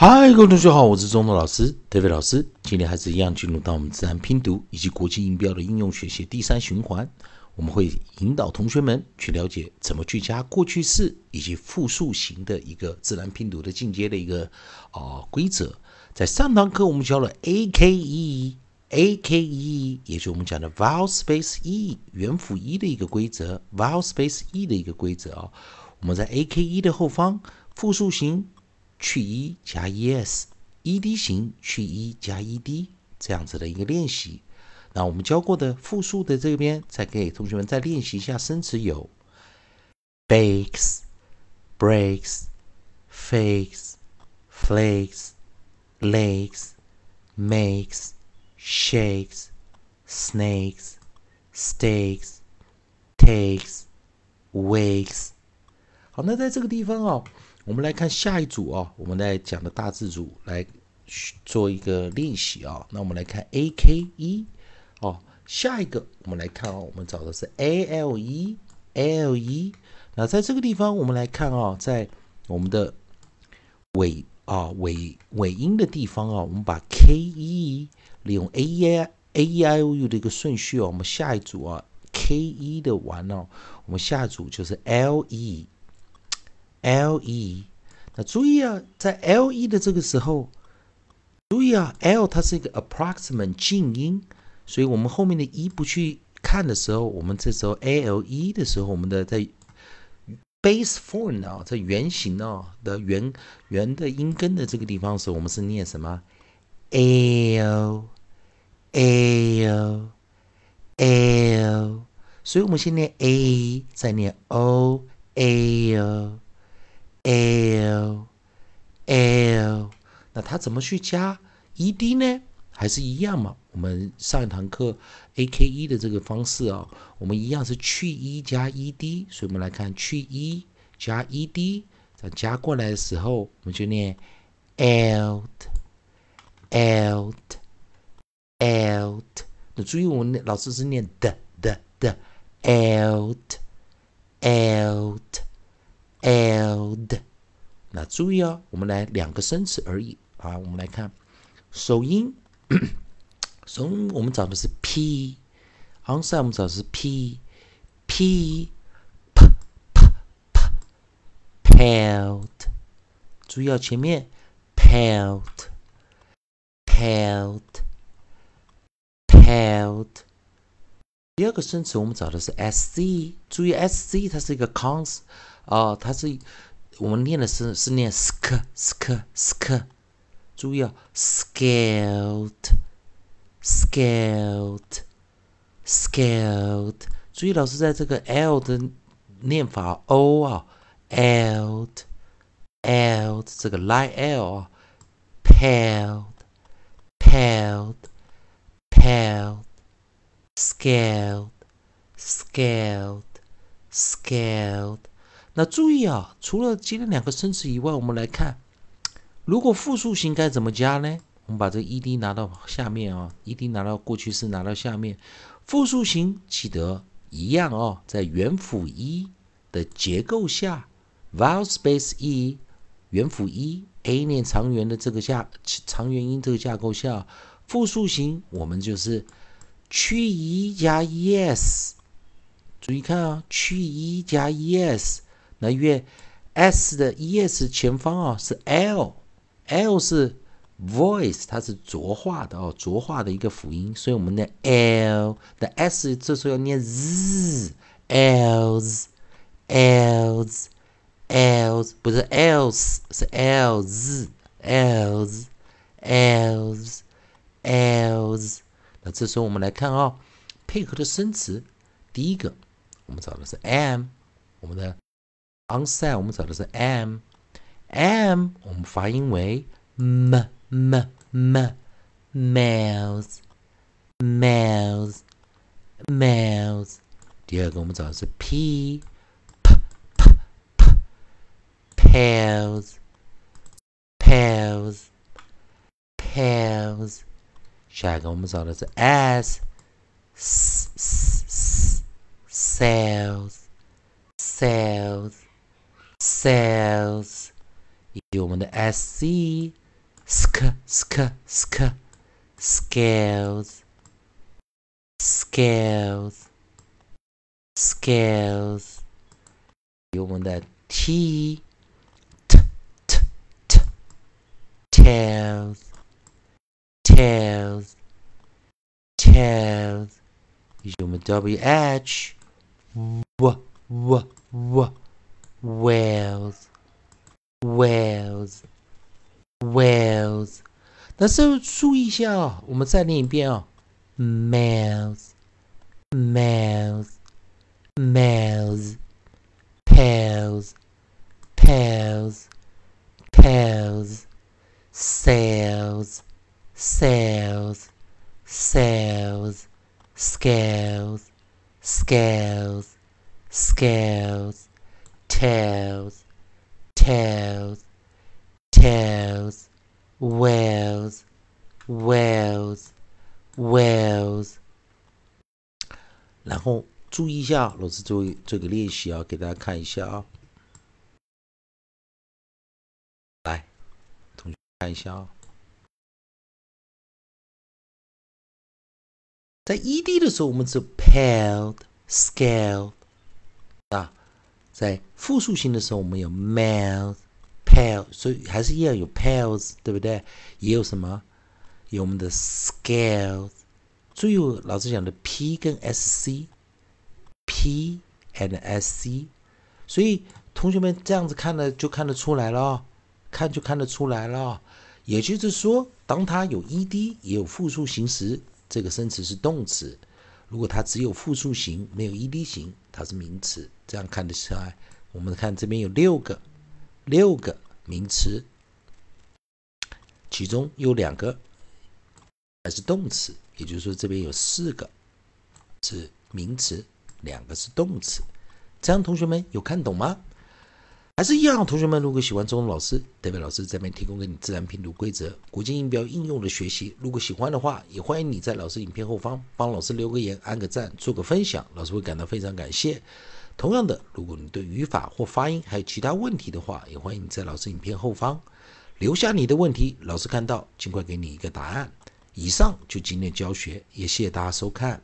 嗨，各位同学好，我是中东老师 David 老师。今天还是一样进入到我们自然拼读以及国际音标的应用学习第三循环。我们会引导同学们去了解怎么去加过去式以及复数型的一个自然拼读的进阶的一个啊规则。在上堂课我们教了 A K E，A K E，也就是我们讲的 vowel space E 元辅 E 的一个规则，vowel space E 的一个规则啊。我们在 A K E 的后方复数型。去 e 加 es，ed 型去 e 加 ed 这样子的一个练习。那我们教过的复数的这边，再给同学们再练习一下生词有：bakes、breaks、fakes、flakes、lakes、makes、shakes、snakes、steaks、takes、wakes。好，那在这个地方哦。我们来看下一组啊，我们来讲的大字组来做一个练习啊。那我们来看 A K E 哦，下一个我们来看啊，我们找的是 A L E L E。那在这个地方，我们来看啊，在我们的尾啊尾尾音的地方啊，我们把 K E 利用 A E I A E I O U 的一个顺序哦，我们下一组啊 K E 的完哦，我们下一组就是 L E。L e，那注意啊，在 l e 的这个时候，注意啊，l 它是一个 approximate 静音，所以我们后面的 e 不去看的时候，我们这时候 a l e 的时候，我们的在 base form 啊，在圆形啊的圆圆的音根的这个地方的时候，我们是念什么？l l l，所以我们先念 a，再念 o l。L l，那它怎么去加 e d 呢？还是一样嘛？我们上一堂课 a k e 的这个方式啊，我们一样是去 e 加 e d，所以我们来看去 e 加 e d，再加过来的时候，我们就念 l l l。那注意，我们老师是念的的的 l l t。L 的，那注意哦，我们来两个生词而已啊。我们来看首音，首音我们找的是 p，onset 我们找的是 p，p，p p p，pelt，注意哦，前面 pelt，pelt，pelt。第二个生词我们找的是 sc，注意 sc 它是一个 cons。哦，它是我们念的是是念 sk sk sk，注意啊，scaled scaled scaled，注意老师在这个 l 的念法 o 啊，l d l d 这个 light l 啊，pelled pelled pelled scaled scaled scaled。那注意啊，除了今天两个生词以外，我们来看，如果复数型该怎么加呢？我们把这 e d 拿到下面啊，e d 拿到过去式拿到下面，复数型记得一样哦，在元辅 e 的结构下，vowel space e 元辅 e，a 念长元的这个架长元音这个架构下，复数型我们就是去 e 加 es，注意看啊，去 e 加 es。那因为 s 的 es 前方啊是 l，l 是 voice，它是浊化的哦，浊化的一个辅音，所以我们的 l 的 s 这时候要念 z，L's，L's，L's，不是 else，是 L's，L's，L's，L's。那这时候我们来看啊，配合的生词，第一个我们找的是 M，我们的。onside 我们找的是 m，m 我们发音为 m m m males males males。第二个我们找的是 p p p p pales pales pales。下一个我们找的是 s s s sales sales。 cells，以及我们的 sc sk sk sk scales scales scales 有我们的 t t t t tails tails tails 以及我们 wh w w w whales whales whales 但是注意一下哦，我们再念一遍哦，males males males pals pals pals sails sails sails scales scales scales Tails tails tails whales whales whales 然后注意一下，老师做这个练习啊，给大家看一下啊。来，同学看一下啊，在 ed 的时候，我们是 paled scaled 啊，在复数型的时候，我们有 mouse pale 所以还是一样有 pales，对不对？也有什么？有我们的 scales。注意老师讲的 p 跟 sc。P and S C，所以同学们这样子看了就看得出来了，看就看得出来了。也就是说，当它有 E D 也有复数形时，这个生词是动词；如果它只有复数形没有 E D 形，它是名词。这样看得出来。我们看这边有六个，六个名词，其中有两个还是动词，也就是说这边有四个是名词。两个是动词，这样同学们有看懂吗？还是一样？同学们如果喜欢中文老师，代表老师这边提供给你自然拼读规则、国际音标应用的学习。如果喜欢的话，也欢迎你在老师影片后方帮老师留个言、按个赞、做个分享，老师会感到非常感谢。同样的，如果你对语法或发音还有其他问题的话，也欢迎你在老师影片后方留下你的问题，老师看到尽快给你一个答案。以上就今天教学，也谢谢大家收看。